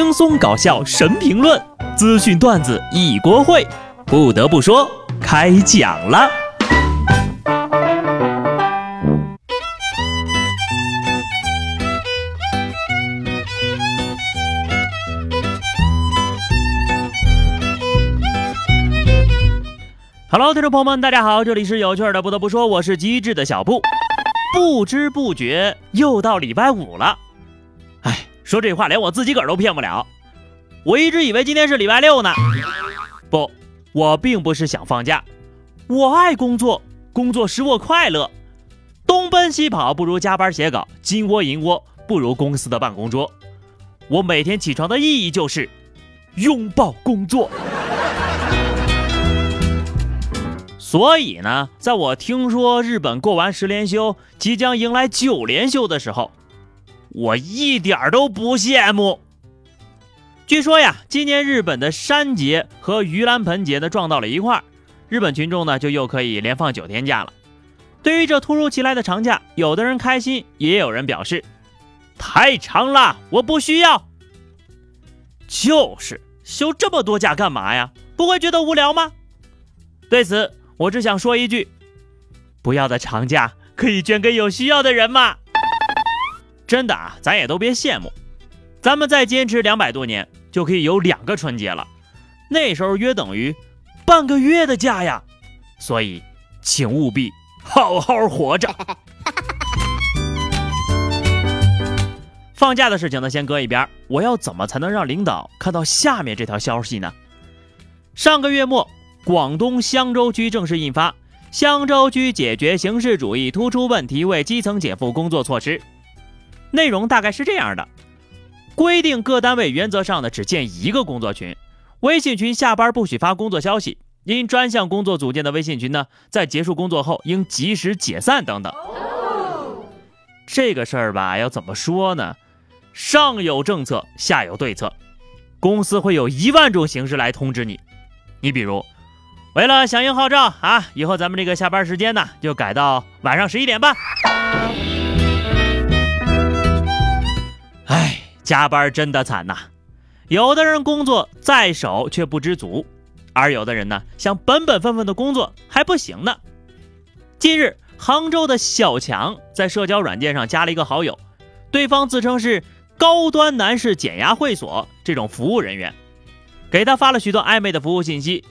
轻松搞笑神评论，资讯段子一锅烩。不得不说，开讲了。Hello，听众朋友们，大家好，这里是有趣的。不得不说，我是机智的小布。不知不觉又到礼拜五了。说这话连我自己个儿都骗不了。我一直以为今天是礼拜六呢。不，我并不是想放假，我爱工作，工作使我快乐。东奔西跑不如加班写稿，金窝银窝不如公司的办公桌。我每天起床的意义就是拥抱工作。所以呢，在我听说日本过完十连休即将迎来九连休的时候，我一点都不羡慕。据说呀，今年日本的山节和盂兰盆节呢撞到了一块儿，日本群众呢就又可以连放九天假了。对于这突如其来的长假，有的人开心，也有人表示太长了，我不需要。就是休这么多假干嘛呀？不会觉得无聊吗？对此。我只想说一句：不要的长假可以捐给有需要的人嘛！真的啊，咱也都别羡慕，咱们再坚持两百多年，就可以有两个春节了，那时候约等于半个月的假呀！所以，请务必好好活着。放假的事情呢，先搁一边。我要怎么才能让领导看到下面这条消息呢？上个月末。广东香洲区正式印发《香洲区解决形式主义突出问题为基层减负工作措施》，内容大概是这样的：规定各单位原则上呢只建一个工作群，微信群下班不许发工作消息，因专项工作组建的微信群呢，在结束工作后应及时解散等等。这个事儿吧，要怎么说呢？上有政策，下有对策，公司会有一万种形式来通知你。你比如。为了响应号召啊，以后咱们这个下班时间呢，就改到晚上十一点半。哎，加班真的惨呐！有的人工作在手却不知足，而有的人呢，想本本分分的工作还不行呢。近日，杭州的小强在社交软件上加了一个好友，对方自称是高端男士减压会所这种服务人员，给他发了许多暧昧的服务信息。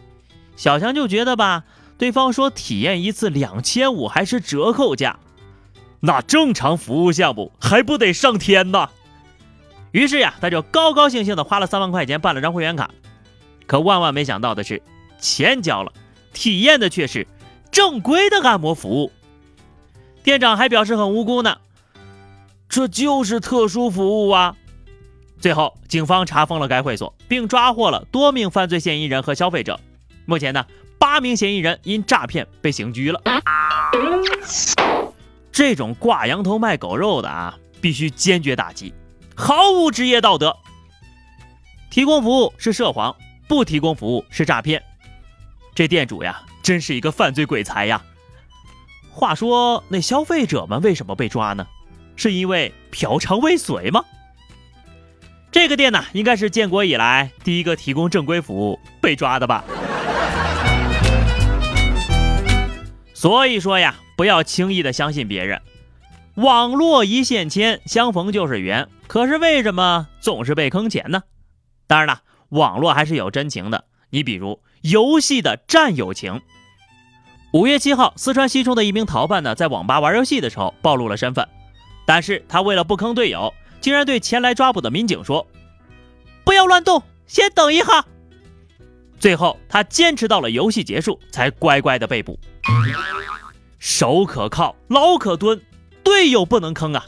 小强就觉得吧，对方说体验一次两千五还是折扣价，那正常服务项目还不得上天呢？于是呀，他就高高兴兴的花了三万块钱办了张会员卡。可万万没想到的是，钱交了，体验的却是正规的按摩服务。店长还表示很无辜呢，这就是特殊服务啊。最后，警方查封了该会所，并抓获了多名犯罪嫌疑人和消费者。目前呢，八名嫌疑人因诈骗被刑拘了。这种挂羊头卖狗肉的啊，必须坚决打击，毫无职业道德。提供服务是涉黄，不提供服务是诈骗。这店主呀，真是一个犯罪鬼才呀。话说，那消费者们为什么被抓呢？是因为嫖娼未遂吗？这个店呢，应该是建国以来第一个提供正规服务被抓的吧。所以说呀，不要轻易的相信别人。网络一线牵，相逢就是缘。可是为什么总是被坑钱呢？当然了，网络还是有真情的。你比如游戏的战友情。五月七号，四川西充的一名逃犯呢，在网吧玩游戏的时候暴露了身份，但是他为了不坑队友，竟然对前来抓捕的民警说：“不要乱动，先等一下。”最后，他坚持到了游戏结束，才乖乖的被捕。手可靠，牢可蹲，队友不能坑啊！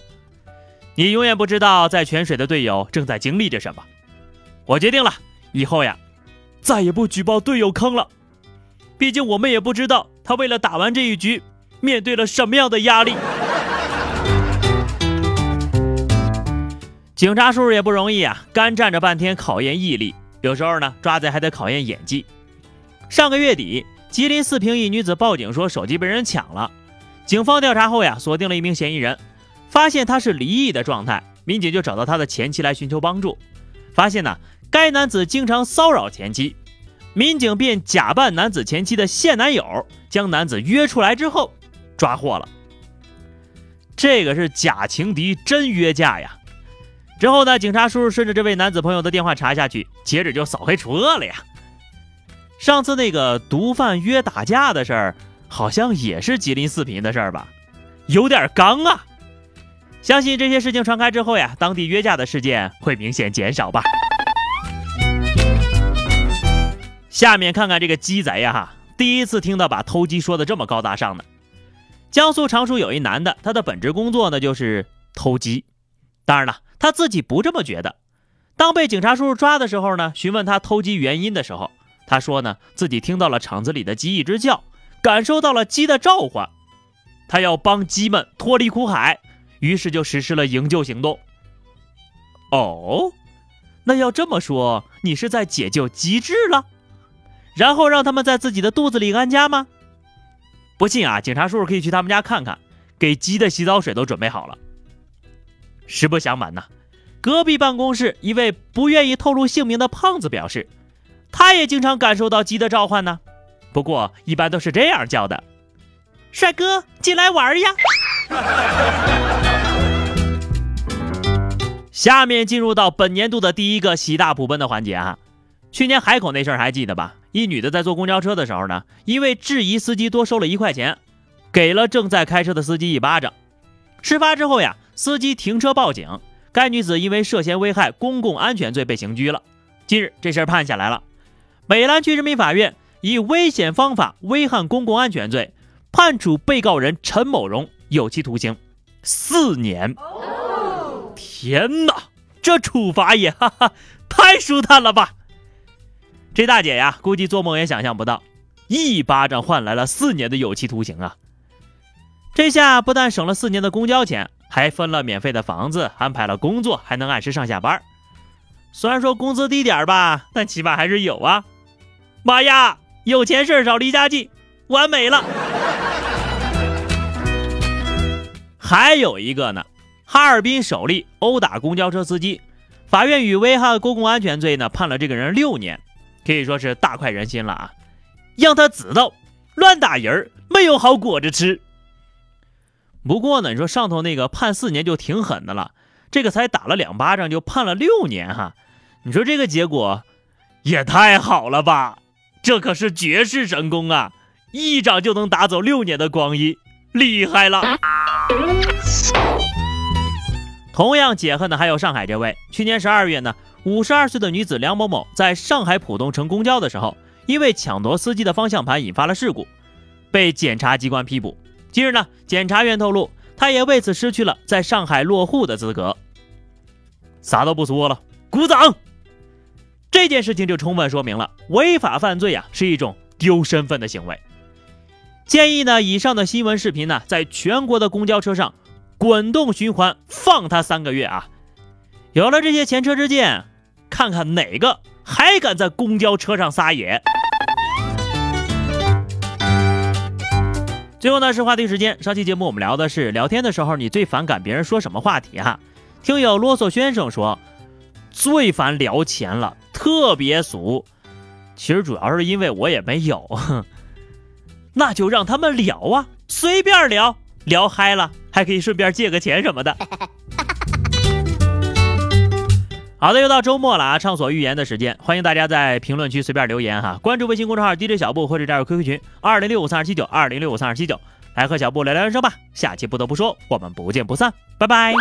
你永远不知道在泉水的队友正在经历着什么。我决定了，以后呀，再也不举报队友坑了。毕竟我们也不知道他为了打完这一局，面对了什么样的压力。警察叔叔也不容易啊，干站着半天，考验毅力。有时候呢，抓贼还得考验演技。上个月底，吉林四平一女子报警说手机被人抢了，警方调查后呀，锁定了一名嫌疑人，发现他是离异的状态，民警就找到他的前妻来寻求帮助。发现呢，该男子经常骚扰前妻，民警便假扮男子前妻的现男友，将男子约出来之后抓获了。这个是假情敌真约架呀！之后呢，警察叔叔顺着这位男子朋友的电话查下去，接着就扫黑除恶了呀。上次那个毒贩约打架的事儿，好像也是吉林四平的事儿吧？有点刚啊！相信这些事情传开之后呀，当地约架的事件会明显减少吧。下面看看这个鸡贼呀，第一次听到把偷鸡说的这么高大上的。江苏常熟有一男的，他的本职工作呢就是偷鸡，当然了，他自己不这么觉得。当被警察叔叔抓的时候呢，询问他偷鸡原因的时候。他说呢，自己听到了厂子里的鸡一直叫，感受到了鸡的召唤，他要帮鸡们脱离苦海，于是就实施了营救行动。哦，那要这么说，你是在解救鸡只了，然后让他们在自己的肚子里安家吗？不信啊，警察叔叔可以去他们家看看，给鸡的洗澡水都准备好了。实不相瞒呐，隔壁办公室一位不愿意透露姓名的胖子表示。他也经常感受到鸡的召唤呢，不过一般都是这样叫的：“帅哥，进来玩呀！”下面进入到本年度的第一个喜大普奔的环节啊。去年海口那事儿还记得吧？一女的在坐公交车的时候呢，因为质疑司机多收了一块钱，给了正在开车的司机一巴掌。事发之后呀，司机停车报警，该女子因为涉嫌危害公共安全罪被刑拘了。近日这事儿判下来了。美兰区人民法院以危险方法危害公共安全罪，判处被告人陈某荣有期徒刑四年。天哪，这处罚也哈哈太舒坦了吧！这大姐呀，估计做梦也想象不到，一巴掌换来了四年的有期徒刑啊！这下不但省了四年的公交钱，还分了免费的房子，安排了工作，还能按时上下班。虽然说工资低点吧，但起码还是有啊。妈呀，有钱事儿少离家近，完美了。还有一个呢，哈尔滨首例殴打公交车司机，法院以危害公共安全罪呢判了这个人六年，可以说是大快人心了啊！让他知道，乱打人没有好果子吃。不过呢，你说上头那个判四年就挺狠的了，这个才打了两巴掌就判了六年哈，你说这个结果也太好了吧？这可是绝世神功啊！一掌就能打走六年的光阴，厉害了！同样解恨的还有上海这位。去年十二月呢，五十二岁的女子梁某某在上海浦东乘公交的时候，因为抢夺司机的方向盘引发了事故，被检察机关批捕。近日呢，检察院透露，她也为此失去了在上海落户的资格。啥都不说了，鼓掌！这件事情就充分说明了违法犯罪啊是一种丢身份的行为。建议呢，以上的新闻视频呢，在全国的公交车上滚动循环放他三个月啊！有了这些前车之鉴，看看哪个还敢在公交车上撒野。最后呢是话题时间，上期节目我们聊的是聊天的时候你最反感别人说什么话题哈？听友啰嗦先生说，最烦聊钱了。特别俗，其实主要是因为我也没有，那就让他们聊啊，随便聊聊嗨了，还可以顺便借个钱什么的。好的，又到周末了啊，畅所欲言的时间，欢迎大家在评论区随便留言哈，关注微信公众号 DJ 小布或者加入 QQ 群二零六五三二七九二零六五三二七九，来和小布聊聊人生吧。下期不得不说，我们不见不散，拜拜。